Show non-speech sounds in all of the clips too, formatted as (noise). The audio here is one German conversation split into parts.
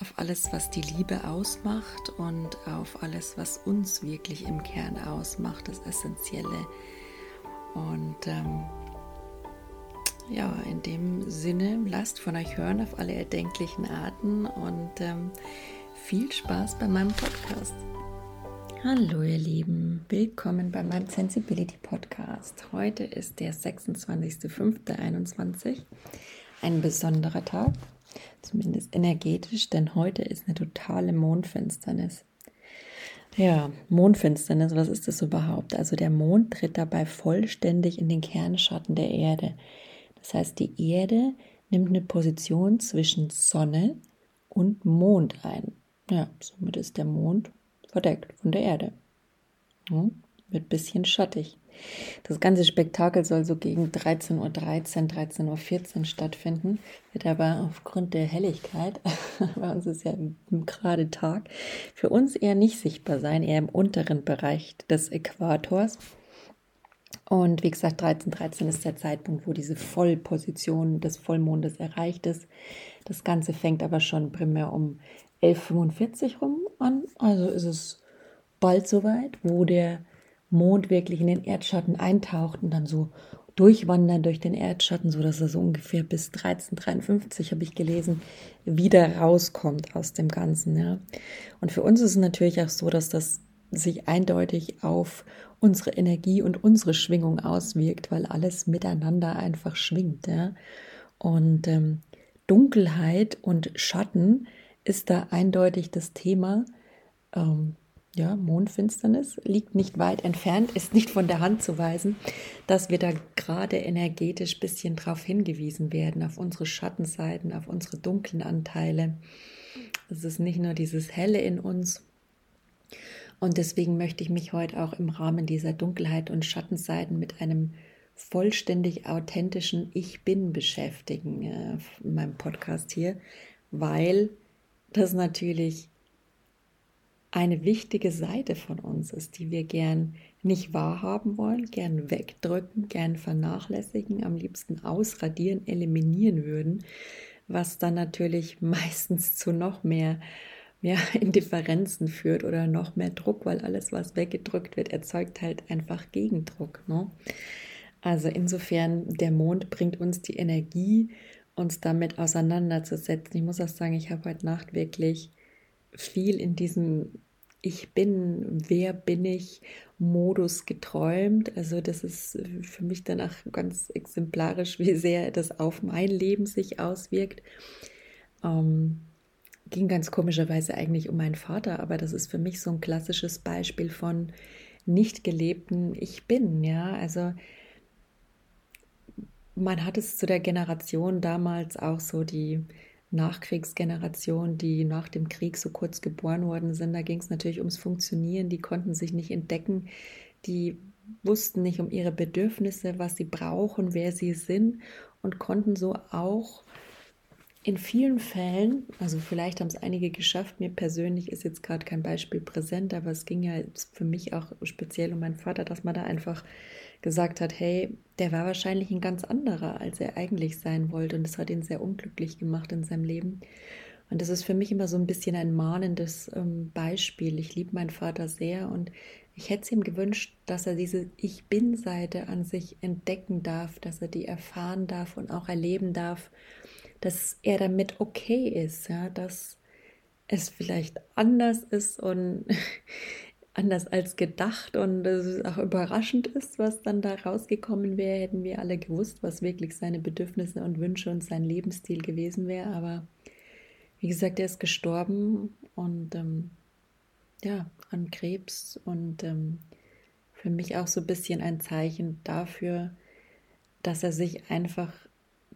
auf alles, was die Liebe ausmacht und auf alles, was uns wirklich im Kern ausmacht, das Essentielle. Und ähm, ja, in dem Sinne, lasst von euch hören auf alle erdenklichen Arten und ähm, viel Spaß bei meinem Podcast. Hallo ihr Lieben, willkommen bei meinem Sensibility Podcast. Heute ist der 26.05.21, ein besonderer Tag zumindest energetisch, denn heute ist eine totale Mondfinsternis. Ja, Mondfinsternis, was ist das überhaupt? Also der Mond tritt dabei vollständig in den Kernschatten der Erde. Das heißt, die Erde nimmt eine Position zwischen Sonne und Mond ein. Ja, somit ist der Mond verdeckt von der Erde. Ja, ein bisschen schattig. Das ganze Spektakel soll so gegen 13.13 Uhr, 13.14 Uhr stattfinden, wird aber aufgrund der Helligkeit, (laughs) bei uns ist ja gerade Tag, für uns eher nicht sichtbar sein, eher im unteren Bereich des Äquators. Und wie gesagt, 13.13 13 ist der Zeitpunkt, wo diese Vollposition des Vollmondes erreicht ist. Das Ganze fängt aber schon primär um 11.45 rum an. Also ist es bald soweit, wo der Mond wirklich in den Erdschatten eintaucht und dann so durchwandern durch den Erdschatten, so dass er so ungefähr bis 1353 habe ich gelesen, wieder rauskommt aus dem Ganzen. Ja. Und für uns ist es natürlich auch so, dass das sich eindeutig auf unsere Energie und unsere Schwingung auswirkt, weil alles miteinander einfach schwingt. Ja. Und ähm, Dunkelheit und Schatten ist da eindeutig das Thema. Ähm, ja, Mondfinsternis liegt nicht weit entfernt, ist nicht von der Hand zu weisen, dass wir da gerade energetisch ein bisschen darauf hingewiesen werden, auf unsere Schattenseiten, auf unsere dunklen Anteile. Es ist nicht nur dieses Helle in uns. Und deswegen möchte ich mich heute auch im Rahmen dieser Dunkelheit und Schattenseiten mit einem vollständig authentischen Ich Bin beschäftigen, äh, in meinem Podcast hier, weil das natürlich eine wichtige Seite von uns ist, die wir gern nicht wahrhaben wollen, gern wegdrücken, gern vernachlässigen, am liebsten ausradieren, eliminieren würden, was dann natürlich (laughs) meistens zu noch mehr ja, Indifferenzen führt oder noch mehr Druck, weil alles, was weggedrückt wird, erzeugt halt einfach Gegendruck. Ne? Also insofern, der Mond bringt uns die Energie, uns damit auseinanderzusetzen. Ich muss auch sagen, ich habe heute Nacht wirklich viel in diesem Ich bin, wer bin ich Modus geträumt. Also das ist für mich danach ganz exemplarisch, (laughs) wie sehr das auf mein Leben sich auswirkt. Ähm, ging ganz komischerweise eigentlich um meinen Vater, aber das ist für mich so ein klassisches Beispiel von, nicht gelebten Ich bin, ja, also man hat es zu der Generation damals auch so die Nachkriegsgeneration, die nach dem Krieg so kurz geboren worden sind. Da ging es natürlich ums Funktionieren. Die konnten sich nicht entdecken. Die wussten nicht um ihre Bedürfnisse, was sie brauchen, wer sie sind und konnten so auch in vielen Fällen, also vielleicht haben es einige geschafft, mir persönlich ist jetzt gerade kein Beispiel präsent, aber es ging ja für mich auch speziell um meinen Vater, dass man da einfach gesagt hat, hey, der war wahrscheinlich ein ganz anderer, als er eigentlich sein wollte. Und das hat ihn sehr unglücklich gemacht in seinem Leben. Und das ist für mich immer so ein bisschen ein mahnendes ähm, Beispiel. Ich liebe meinen Vater sehr und ich hätte es ihm gewünscht, dass er diese Ich bin-Seite an sich entdecken darf, dass er die erfahren darf und auch erleben darf, dass er damit okay ist, ja, dass es vielleicht anders ist und anders als gedacht und es auch überraschend ist, was dann da rausgekommen wäre, hätten wir alle gewusst, was wirklich seine Bedürfnisse und Wünsche und sein Lebensstil gewesen wäre. Aber wie gesagt, er ist gestorben und ähm, ja, an Krebs und ähm, für mich auch so ein bisschen ein Zeichen dafür, dass er sich einfach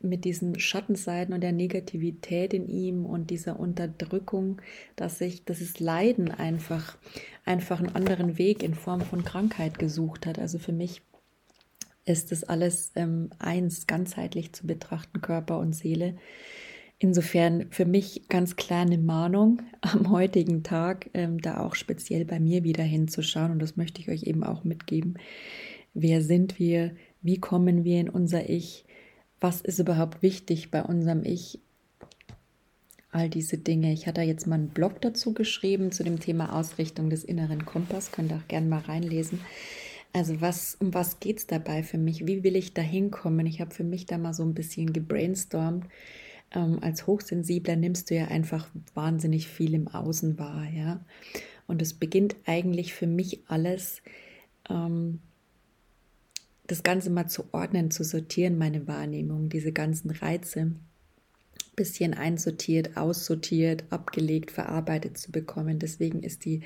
mit diesen Schattenseiten und der Negativität in ihm und dieser Unterdrückung, dass sich das Leiden einfach, einfach einen anderen Weg in Form von Krankheit gesucht hat. Also für mich ist das alles ähm, eins, ganzheitlich zu betrachten, Körper und Seele. Insofern für mich ganz klar eine Mahnung (laughs) am heutigen Tag, ähm, da auch speziell bei mir wieder hinzuschauen. Und das möchte ich euch eben auch mitgeben. Wer sind wir? Wie kommen wir in unser Ich? Was ist überhaupt wichtig bei unserem Ich? All diese Dinge. Ich hatte jetzt mal einen Blog dazu geschrieben zu dem Thema Ausrichtung des inneren Kompass. Könnt ihr auch gerne mal reinlesen. Also was, um was geht es dabei für mich? Wie will ich da hinkommen? Ich habe für mich da mal so ein bisschen gebrainstormt. Ähm, als Hochsensibler nimmst du ja einfach wahnsinnig viel im Außen wahr, ja. Und es beginnt eigentlich für mich alles ähm, das Ganze mal zu ordnen, zu sortieren, meine Wahrnehmung, diese ganzen Reize bisschen einsortiert, aussortiert, abgelegt, verarbeitet zu bekommen. Deswegen ist die,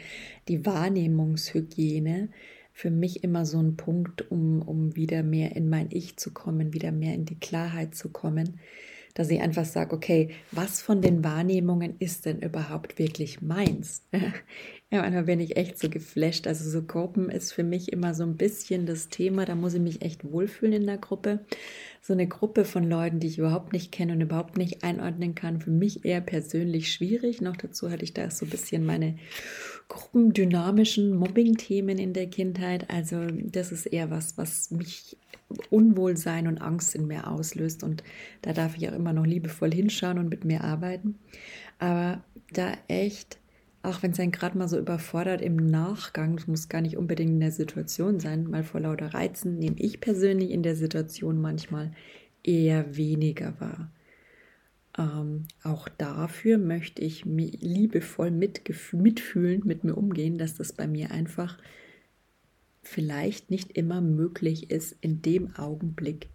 die Wahrnehmungshygiene für mich immer so ein Punkt, um, um wieder mehr in mein Ich zu kommen, wieder mehr in die Klarheit zu kommen, dass ich einfach sage, okay, was von den Wahrnehmungen ist denn überhaupt wirklich meins? (laughs) Ja, manchmal bin ich echt so geflasht. Also so Gruppen ist für mich immer so ein bisschen das Thema. Da muss ich mich echt wohlfühlen in der Gruppe. So eine Gruppe von Leuten, die ich überhaupt nicht kenne und überhaupt nicht einordnen kann, für mich eher persönlich schwierig. Noch dazu hatte ich da so ein bisschen meine gruppendynamischen Mobbing-Themen in der Kindheit. Also das ist eher was, was mich Unwohlsein und Angst in mir auslöst. Und da darf ich auch immer noch liebevoll hinschauen und mit mir arbeiten. Aber da echt auch wenn es einen gerade mal so überfordert im Nachgang, das muss gar nicht unbedingt in der Situation sein, mal vor lauter Reizen, nehme ich persönlich in der Situation manchmal eher weniger wahr. Ähm, auch dafür möchte ich liebevoll mitfühlend mit mir umgehen, dass das bei mir einfach vielleicht nicht immer möglich ist, in dem Augenblick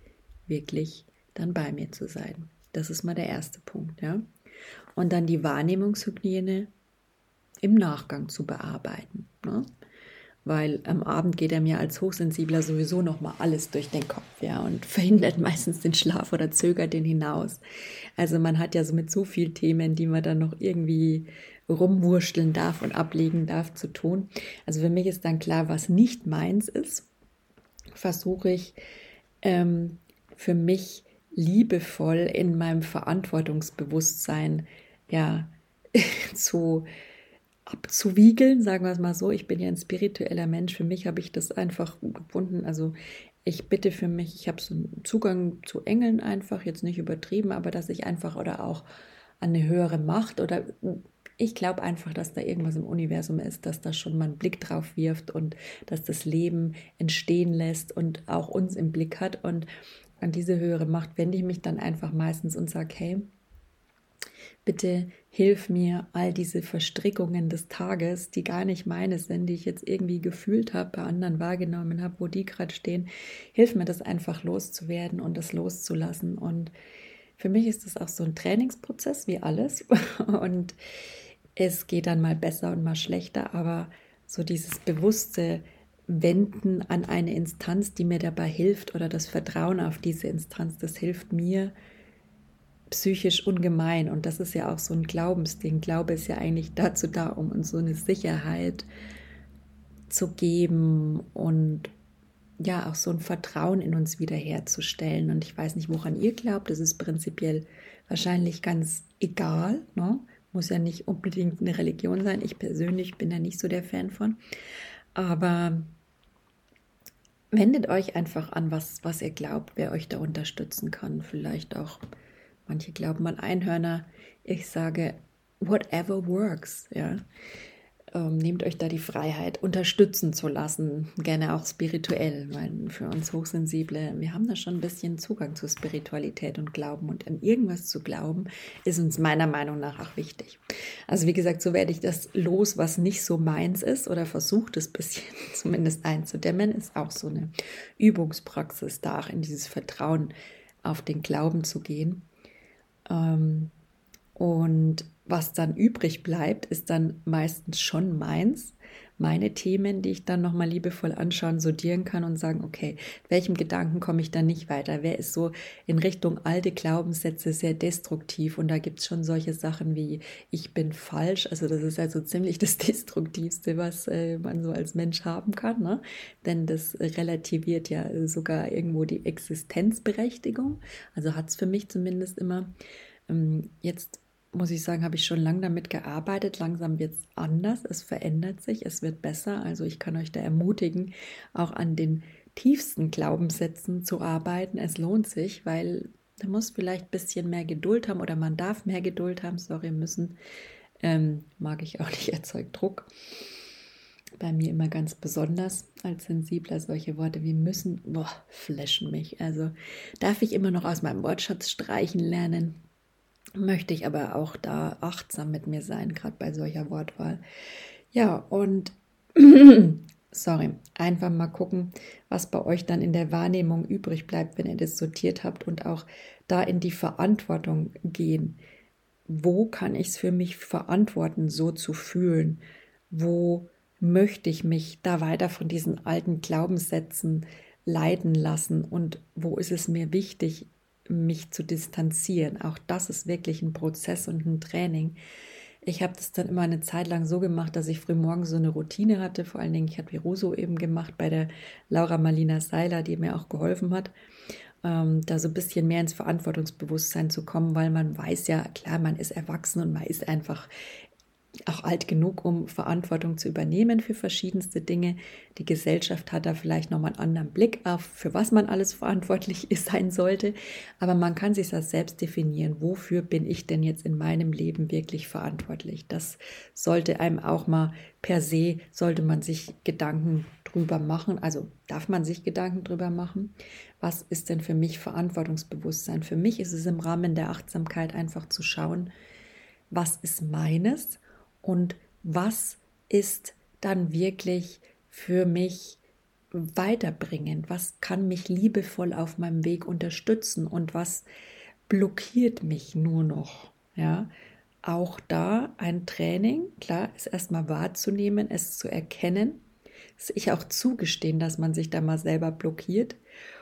wirklich dann bei mir zu sein. Das ist mal der erste Punkt, ja. Und dann die Wahrnehmungshygiene im Nachgang zu bearbeiten. Ne? Weil am Abend geht er mir als Hochsensibler sowieso nochmal alles durch den Kopf, ja, und (laughs) verhindert meistens den Schlaf oder zögert den hinaus. Also man hat ja so mit so vielen Themen, die man dann noch irgendwie rumwurschteln darf und ablegen darf zu tun. Also für mich ist dann klar, was nicht meins ist, versuche ich ähm, für mich liebevoll in meinem Verantwortungsbewusstsein ja (laughs) zu abzuwiegeln, sagen wir es mal so. Ich bin ja ein spiritueller Mensch. Für mich habe ich das einfach gefunden. Also ich bitte für mich, ich habe so einen Zugang zu Engeln einfach, jetzt nicht übertrieben, aber dass ich einfach oder auch an eine höhere Macht oder ich glaube einfach, dass da irgendwas im Universum ist, dass da schon mal einen Blick drauf wirft und dass das Leben entstehen lässt und auch uns im Blick hat. Und an diese höhere Macht wende ich mich dann einfach meistens und sage, hey, Bitte hilf mir, all diese Verstrickungen des Tages, die gar nicht meine sind, die ich jetzt irgendwie gefühlt habe, bei anderen wahrgenommen habe, wo die gerade stehen, hilf mir das einfach loszuwerden und das loszulassen. Und für mich ist das auch so ein Trainingsprozess wie alles. (laughs) Und es geht dann mal besser und mal schlechter, aber so dieses bewusste wenden an eine Instanz, die mir dabei hilft oder das Vertrauen auf diese Instanz, das hilft mir psychisch ungemein. Und das ist ja auch so ein Glaubensding. Glaube ist ja eigentlich dazu da, um uns so eine Sicherheit zu geben und ja, auch so ein Vertrauen in uns wiederherzustellen. Und ich weiß nicht, woran ihr glaubt. Das ist prinzipiell wahrscheinlich ganz egal. Ne? Muss ja nicht unbedingt eine Religion sein. Ich persönlich bin da nicht so der Fan von. Aber wendet euch einfach an, was, was ihr glaubt, wer euch da unterstützen kann. Vielleicht auch, manche glauben an Einhörner. Ich sage, whatever works, ja. Ähm, nehmt euch da die Freiheit, unterstützen zu lassen, gerne auch spirituell, weil für uns Hochsensible, wir haben da schon ein bisschen Zugang zu Spiritualität und Glauben und an irgendwas zu glauben, ist uns meiner Meinung nach auch wichtig. Also wie gesagt, so werde ich das los, was nicht so meins ist oder versucht es ein bisschen (laughs) zumindest einzudämmen, ist auch so eine Übungspraxis, da auch in dieses Vertrauen auf den Glauben zu gehen. Ähm, und was dann übrig bleibt, ist dann meistens schon meins, meine Themen, die ich dann nochmal liebevoll anschauen, sortieren kann und sagen, okay, welchem Gedanken komme ich dann nicht weiter? Wer ist so in Richtung alte Glaubenssätze sehr destruktiv? Und da gibt es schon solche Sachen wie, ich bin falsch. Also das ist also ziemlich das (laughs) Destruktivste, was äh, man so als Mensch haben kann. Ne? Denn das relativiert ja sogar irgendwo die Existenzberechtigung. Also hat es für mich zumindest immer. Ähm, jetzt muss ich sagen, habe ich schon lange damit gearbeitet. Langsam wird es anders, es verändert sich, es wird besser. Also ich kann euch da ermutigen, auch an den tiefsten Glaubenssätzen zu arbeiten. Es lohnt sich, weil man muss vielleicht ein bisschen mehr Geduld haben oder man darf mehr Geduld haben. Sorry, müssen. Ähm, mag ich auch nicht, (laughs) erzeugt Druck. Bei mir immer ganz besonders als sensibler solche Worte wie müssen, boah, flashen mich. Also darf ich immer noch aus meinem Wortschatz streichen lernen möchte ich aber auch da achtsam mit mir sein, gerade bei solcher Wortwahl. Ja, und (clears throat) sorry, einfach mal gucken, was bei euch dann in der Wahrnehmung übrig bleibt, wenn ihr das sortiert habt und auch da in die Verantwortung gehen. Wo kann ich es für mich verantworten, so zu fühlen? Wo möchte ich mich da weiter von diesen alten Glaubenssätzen leiten lassen und wo ist es mir wichtig, mich zu distanzieren. Auch das ist wirklich ein Prozess und ein Training. Ich habe das dann immer eine Zeit lang so gemacht, dass ich frühmorgens so eine Routine hatte. Vor allen Dingen, ich habe wie Russo eben gemacht bei der Laura Marlina Seiler, die mir auch geholfen hat, ähm, da so ein bisschen mehr ins Verantwortungsbewusstsein zu kommen, weil man weiß ja, klar, man ist erwachsen und man ist einfach auch alt genug, um Verantwortung zu übernehmen für verschiedenste Dinge. Die Gesellschaft hat da vielleicht nochmal einen anderen Blick auf, für was man alles verantwortlich (laughs) sein sollte. Aber man kann sich das selbst definieren. Wofür bin ich denn jetzt in meinem Leben wirklich verantwortlich? Das sollte einem auch mal per se, sollte man sich Gedanken drüber machen. Also darf man sich Gedanken drüber machen. Was ist denn für mich Verantwortungsbewusstsein? Für mich ist es im Rahmen der Achtsamkeit einfach zu schauen, was ist meines und was ist dann wirklich für mich weiterbringend, was kann mich liebevoll auf meinem Weg unterstützen und was blockiert mich nur noch, ja? Auch da ein Training, klar, ist erstmal wahrzunehmen, es zu erkennen, sich auch zugestehen, dass man sich da mal selber blockiert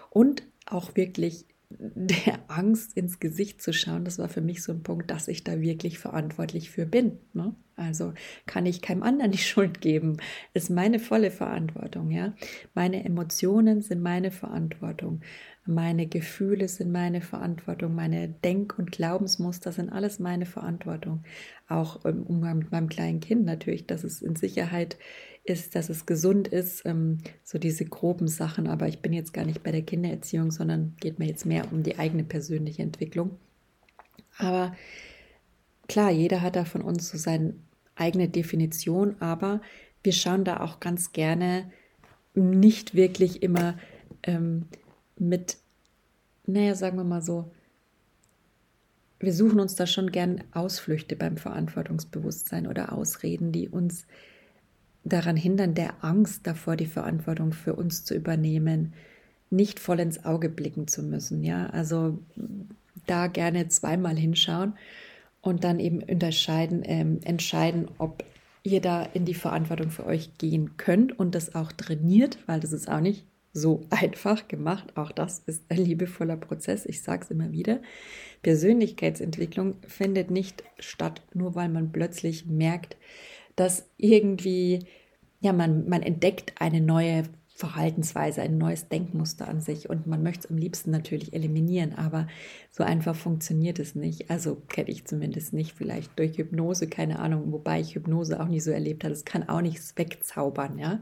und auch wirklich der Angst ins Gesicht zu schauen, das war für mich so ein Punkt, dass ich da wirklich verantwortlich für bin. Ne? Also kann ich keinem anderen (laughs) die Schuld geben. Ist meine volle Verantwortung, ja. Meine Emotionen sind meine Verantwortung. Meine Gefühle sind meine Verantwortung. Meine Denk- und Glaubensmuster sind alles meine Verantwortung. Auch im Umgang mit meinem kleinen Kind natürlich, dass es in Sicherheit ist, dass es gesund ist, ähm, so diese groben Sachen. Aber ich bin jetzt gar nicht bei der Kindererziehung, sondern geht mir jetzt mehr um die eigene persönliche Entwicklung. Aber klar, jeder hat da von uns so seine eigene Definition, aber wir schauen da auch ganz gerne nicht wirklich immer ähm, mit, naja, sagen wir mal so, wir suchen uns da schon gern Ausflüchte beim Verantwortungsbewusstsein oder Ausreden, die uns daran hindern, der Angst davor, die Verantwortung für uns zu übernehmen, nicht voll ins Auge blicken zu müssen. Ja, also da gerne zweimal hinschauen und dann eben unterscheiden, ähm, entscheiden, ob ihr da in die Verantwortung für euch gehen könnt und das auch trainiert, weil das ist auch nicht so (laughs) einfach gemacht. Auch das ist ein liebevoller Prozess. Ich sage es immer wieder. Persönlichkeitsentwicklung findet nicht statt, nur weil man plötzlich merkt, dass irgendwie, ja, man, man entdeckt eine neue Verhaltensweise, ein neues Denkmuster an sich und man möchte es am liebsten natürlich eliminieren, aber so einfach funktioniert es nicht. Also kenne ich zumindest nicht, vielleicht durch Hypnose, keine Ahnung, wobei ich Hypnose auch nie so erlebt habe. Es kann auch nichts wegzaubern, ja.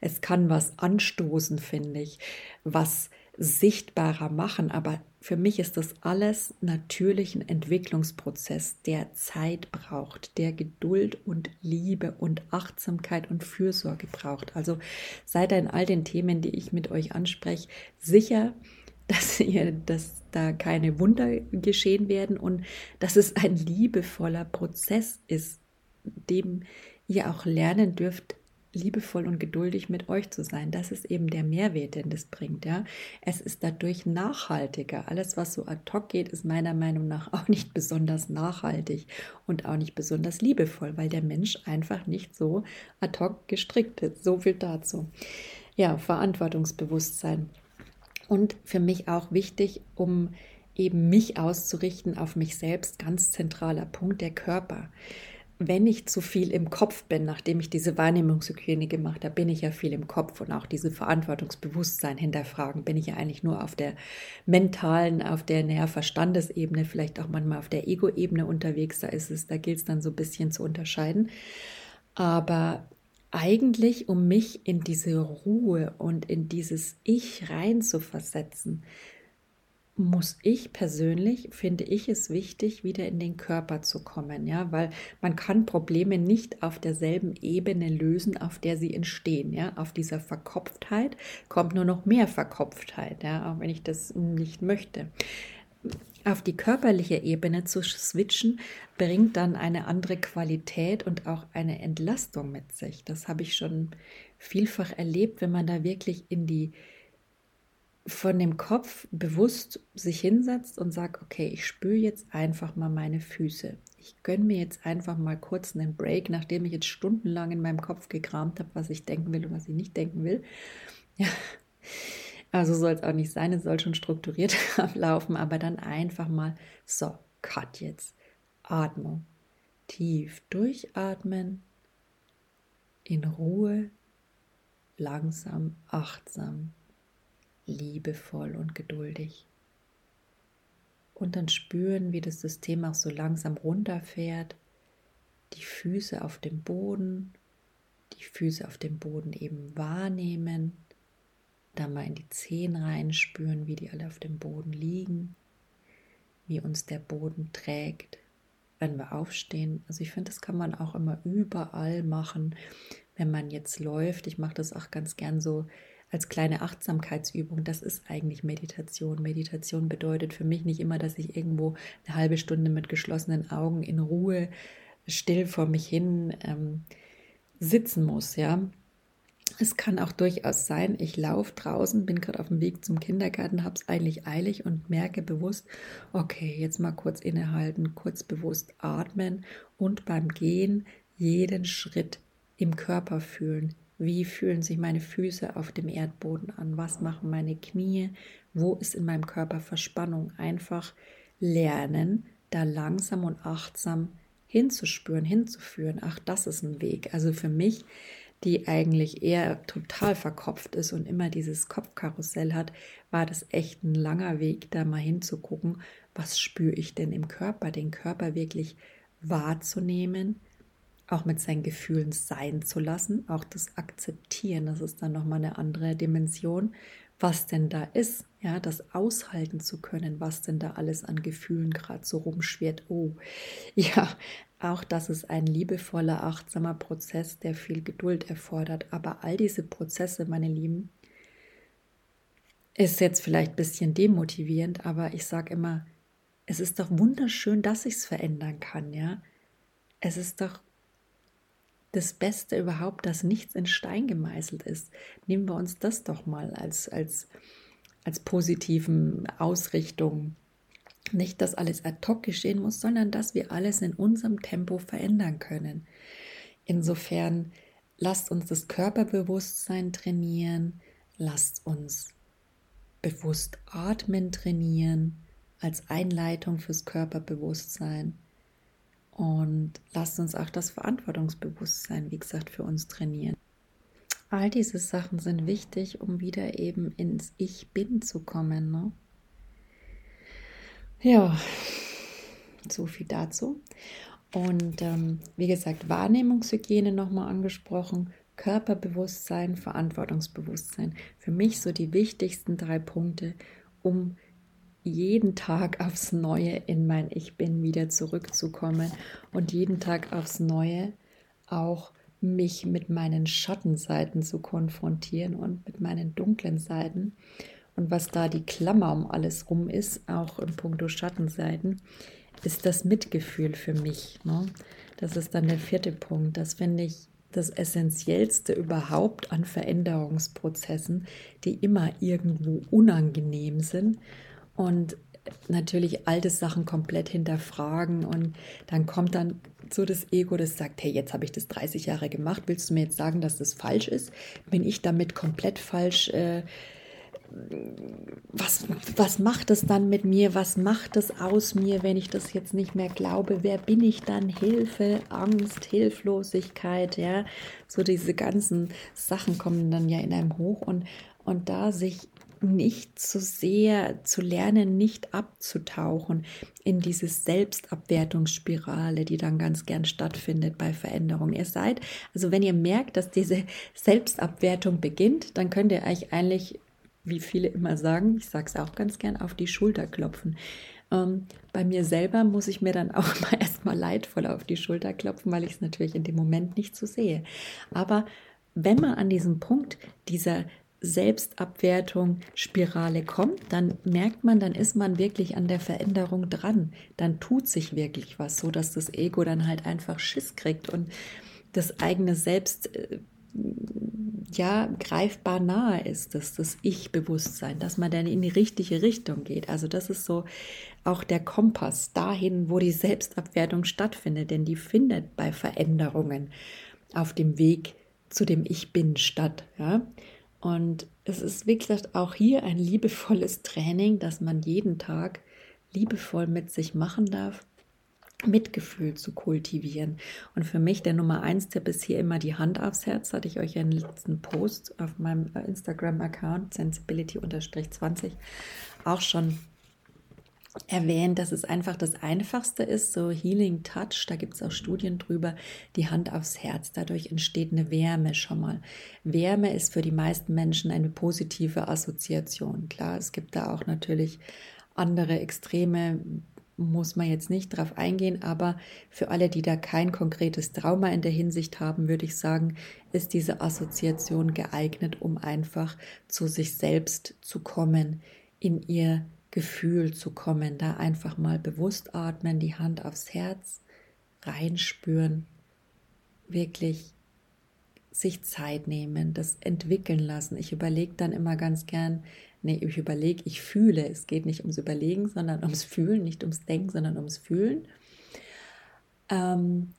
Es kann was anstoßen, finde ich, was sichtbarer machen. Aber für mich ist das alles natürlich ein Entwicklungsprozess, der Zeit braucht, der Geduld und Liebe und Achtsamkeit und Fürsorge braucht. Also seid in all den Themen, die ich mit euch anspreche, sicher, (laughs) dass ihr, dass da keine Wunder geschehen werden und dass es ein liebevoller Prozess ist, dem ihr auch lernen dürft, liebevoll und geduldig mit euch zu sein. Das ist eben der Mehrwert, den das bringt. Ja, es ist dadurch nachhaltiger. Alles, was so ad hoc geht, ist meiner Meinung nach auch nicht besonders nachhaltig und auch nicht besonders liebevoll, weil der Mensch einfach nicht so ad hoc gestrickt ist. So viel dazu. Ja, Verantwortungsbewusstsein und für mich auch wichtig, um eben mich auszurichten auf mich selbst, ganz zentraler Punkt der Körper wenn ich zu viel im Kopf bin, nachdem ich diese Wahrnehmungshygiene gemacht habe, bin ich ja viel im Kopf und auch diese Verantwortungsbewusstsein hinterfragen, bin ich ja eigentlich nur auf der mentalen, auf der näher Verstandesebene, vielleicht auch manchmal auf der Ego-Ebene unterwegs. Da ist es, da gilt es dann so ein bisschen zu unterscheiden. Aber eigentlich, um mich in diese Ruhe und in dieses Ich rein zu versetzen, muss ich persönlich, finde ich es wichtig, wieder in den Körper zu kommen, ja, weil man kann Probleme nicht auf derselben Ebene lösen, auf der sie entstehen, ja. Auf dieser Verkopftheit kommt nur noch mehr Verkopftheit, ja, auch wenn ich das nicht möchte. Auf die körperliche Ebene zu switchen, bringt dann eine andere Qualität und auch eine Entlastung mit sich. Das habe ich schon vielfach erlebt, wenn man da wirklich in die von dem Kopf bewusst sich hinsetzt und sagt, okay, ich spüre jetzt einfach mal meine Füße. Ich gönne mir jetzt einfach mal kurz einen Break, nachdem ich jetzt stundenlang in meinem Kopf gekramt habe, was ich denken will und was ich nicht denken will. Ja, also soll es auch nicht sein, es soll schon strukturiert (laughs) ablaufen, aber dann einfach mal so, cut jetzt. Atmung. Tief durchatmen, in Ruhe, langsam, achtsam liebevoll und geduldig. Und dann spüren, wie das System auch so langsam runterfährt, die Füße auf dem Boden, die Füße auf dem Boden eben wahrnehmen, da mal in die Zehen reinspüren, wie die alle auf dem Boden liegen, wie uns der Boden trägt, wenn wir aufstehen. Also ich finde, das kann man auch immer überall machen, wenn man jetzt läuft. Ich mache das auch ganz gern so als kleine Achtsamkeitsübung. Das ist eigentlich Meditation. Meditation bedeutet für mich nicht immer, dass ich irgendwo eine halbe Stunde mit geschlossenen Augen in Ruhe still vor mich hin ähm, sitzen muss, ja. Es kann auch durchaus sein, ich laufe draußen, bin gerade auf dem Weg zum Kindergarten, habe es eigentlich eilig und merke bewusst, okay, jetzt mal kurz innehalten, kurz bewusst atmen und beim Gehen jeden Schritt im Körper fühlen, wie fühlen sich meine Füße auf dem Erdboden an? Was machen meine Knie? Wo ist in meinem Körper Verspannung? Einfach lernen, da langsam und achtsam hinzuspüren, hinzuführen. Ach, das ist ein Weg. Also für mich, die eigentlich eher total verkopft ist und immer dieses Kopfkarussell hat, war das echt ein langer Weg, da mal hinzugucken, was spüre ich denn im Körper, den Körper wirklich wahrzunehmen, auch mit seinen Gefühlen sein zu lassen, auch das Akzeptieren, das ist dann nochmal eine andere Dimension, was denn da ist, ja, das aushalten zu können, was denn da alles an Gefühlen gerade so rumschwirrt. Oh, (laughs) ja, auch das ist ein liebevoller, achtsamer Prozess, der viel Geduld erfordert. Aber all diese Prozesse, meine Lieben, ist jetzt vielleicht ein bisschen demotivierend, aber ich sage immer, es ist doch wunderschön, dass ich es verändern kann, ja. Es ist doch das Beste überhaupt, dass nichts in Stein gemeißelt ist. Nehmen wir uns das doch mal als, als, als positiven Ausrichtung. Nicht, dass alles ad hoc geschehen muss, sondern dass wir alles in unserem Tempo verändern können. insofern lasst uns das Körperbewusstsein trainieren, lasst uns bewusst atmen trainieren als Einleitung fürs Körperbewusstsein. Und lasst uns auch das Verantwortungsbewusstsein, wie gesagt, für uns trainieren. All diese Sachen sind wichtig, um wieder eben ins Ich Bin zu kommen. Ne? Ja, so viel dazu. Und ähm, wie gesagt, Wahrnehmungshygiene nochmal angesprochen, Körperbewusstsein, Verantwortungsbewusstsein. Für mich so die wichtigsten drei Punkte, um jeden Tag aufs Neue in mein Ich Bin wieder zurückzukommen und jeden Tag aufs Neue auch mich mit meinen Schattenseiten zu konfrontieren und mit meinen dunklen Seiten. Und was da die Klammer um alles rum ist, auch im Punkto Schattenseiten, ist das Mitgefühl für mich. Ne? Das ist dann der vierte Punkt. Das finde ich das Essentiellste überhaupt an Veränderungsprozessen, die immer irgendwo unangenehm sind und natürlich alte Sachen komplett hinterfragen und dann kommt dann so das Ego, das sagt, hey, jetzt habe ich das 30 Jahre gemacht, willst du mir jetzt sagen, dass das falsch ist? Bin ich damit komplett falsch? Äh, was, was macht es dann mit mir? Was macht es aus mir, wenn ich das jetzt nicht mehr glaube? Wer bin ich dann? Hilfe, Angst, Hilflosigkeit, ja. So diese ganzen Sachen kommen dann ja in einem hoch und, und da sich nicht zu sehr zu lernen, nicht abzutauchen in diese Selbstabwertungsspirale, die dann ganz gern stattfindet bei Veränderungen. Ihr seid, also wenn ihr merkt, dass diese Selbstabwertung beginnt, dann könnt ihr euch eigentlich, wie viele immer sagen, ich sage es auch ganz gern, auf die Schulter klopfen. Ähm, bei mir selber muss ich mir dann (laughs) auch mal erstmal leidvoll auf die Schulter klopfen, weil ich es natürlich in dem Moment nicht so sehe. Aber wenn man an diesem Punkt dieser Selbstabwertung Spirale kommt, dann merkt man, dann ist man wirklich an der Veränderung dran. Dann tut sich wirklich was, so dass das Ego dann halt einfach Schiss kriegt und das eigene Selbst äh, ja greifbar nahe ist, dass das Ich-Bewusstsein, dass man dann in die richtige Richtung geht. Also das ist so auch der Kompass dahin, wo die Selbstabwertung stattfindet, denn die findet bei Veränderungen auf dem Weg zu dem Ich Bin statt. Ja? Und es ist, wie gesagt, auch hier ein liebevolles Training, das man jeden Tag liebevoll mit sich machen darf, Mitgefühl zu kultivieren. Und für mich der Nummer eins Tipp ist hier immer die Hand aufs Herz. Hatte ich euch ja in den letzten Post auf meinem Instagram-Account sensibility-20 auch schon erwähnt, dass es einfach das Einfachste ist, so Healing Touch, da gibt es auch Studien drüber, die Hand aufs Herz. Dadurch entsteht eine Wärme schon mal. Wärme ist für die meisten Menschen eine positive Assoziation. Klar, es gibt da auch natürlich andere Extreme, muss man jetzt nicht drauf eingehen, aber für alle, die da kein konkretes Trauma in der Hinsicht haben, würde ich sagen, ist diese Assoziation geeignet, um einfach zu sich selbst zu kommen, in ihr Gefühl zu kommen. Da einfach mal bewusst atmen, die Hand aufs Herz reinspüren, wirklich sich Zeit nehmen, das entwickeln lassen. Ich überlege dann immer ganz gern, nee, ich überlege, ich fühle. Es geht nicht ums Überlegen, sondern ums Fühlen, nicht ums Denken, sondern ums Fühlen. Ähm,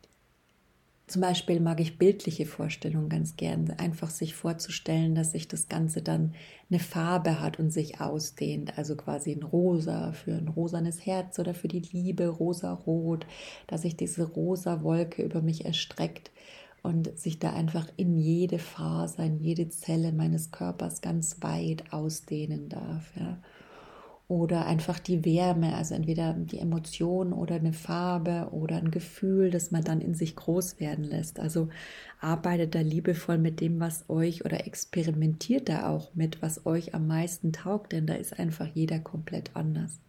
zum Beispiel mag ich bildliche Vorstellungen ganz gern, einfach sich vorzustellen, dass sich das Ganze dann eine Farbe hat und sich ausdehnt, also quasi ein Rosa für ein rosanes Herz oder für die Liebe, rosa-rot, dass sich diese rosa Wolke über mich erstreckt und sich da einfach in jede Faser, in jede Zelle meines Körpers ganz weit ausdehnen darf. Ja oder einfach die Wärme, also entweder die Emotion oder eine Farbe oder ein Gefühl, das man dann in sich groß werden lässt. Also arbeitet da liebevoll mit dem, was euch oder experimentiert da auch mit, was euch am meisten taugt, denn da ist einfach jeder komplett anders.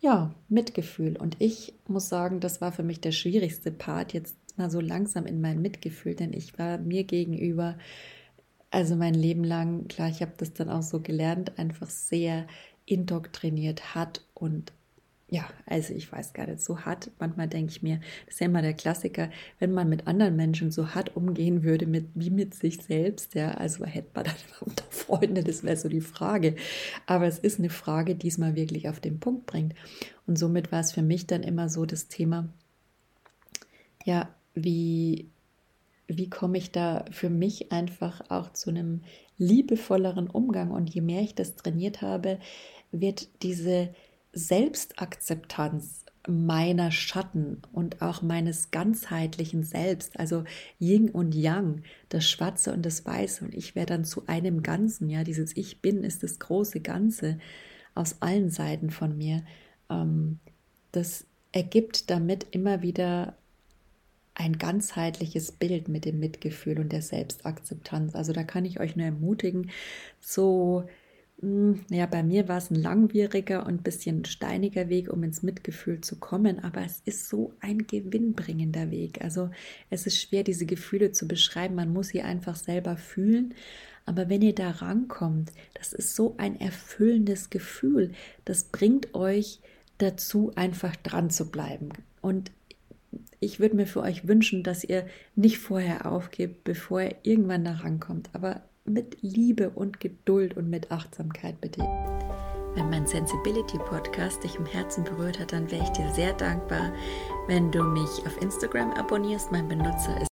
Ja, Mitgefühl. Und ich muss sagen, das war für mich der schwierigste Part, jetzt mal so langsam in mein Mitgefühl, denn ich war mir gegenüber, also mein Leben lang, klar, ich habe das dann auch so gelernt, einfach sehr indoktriniert hat und ja, also ich weiß gar nicht, so hart. Manchmal denke ich mir, das ist ja immer der Klassiker, wenn man mit anderen Menschen so hart umgehen würde mit, wie mit sich selbst, ja, also hätte man dann (laughs) unter Freunde, das wäre so die Frage. Aber es ist eine Frage, die es mal wirklich auf den Punkt bringt. Und somit war es für mich dann immer so das Thema, ja, wie wie komme ich da für mich einfach auch zu einem liebevolleren Umgang. Und je mehr ich das trainiert habe, wird diese Selbstakzeptanz meiner Schatten und auch meines ganzheitlichen Selbst, also Yin und Yang, das Schwarze und das Weiße und ich werde dann zu einem Ganzen, ja, dieses Ich bin ist das große Ganze aus allen Seiten von mir. Ähm, das ergibt damit immer wieder ein ganzheitliches Bild mit dem Mitgefühl und der Selbstakzeptanz. Also da kann ich euch nur ermutigen, so ja, bei mir war es ein langwieriger und bisschen steiniger Weg, um ins Mitgefühl zu kommen, aber es ist so ein gewinnbringender Weg. Also es ist schwer, diese Gefühle zu beschreiben. Man muss sie einfach selber fühlen. Aber wenn ihr da rankommt, das ist so ein erfüllendes Gefühl. Das bringt euch dazu, einfach dran zu bleiben. Und ich würde mir für euch wünschen, dass ihr nicht vorher aufgebt, bevor ihr irgendwann da rankommt. Aber mit Liebe und Geduld und mit Achtsamkeit bitte. Wenn mein Sensibility Podcast dich im Herzen berührt hat, dann wäre ich dir sehr dankbar, wenn du mich auf Instagram abonnierst. Mein Benutzer ist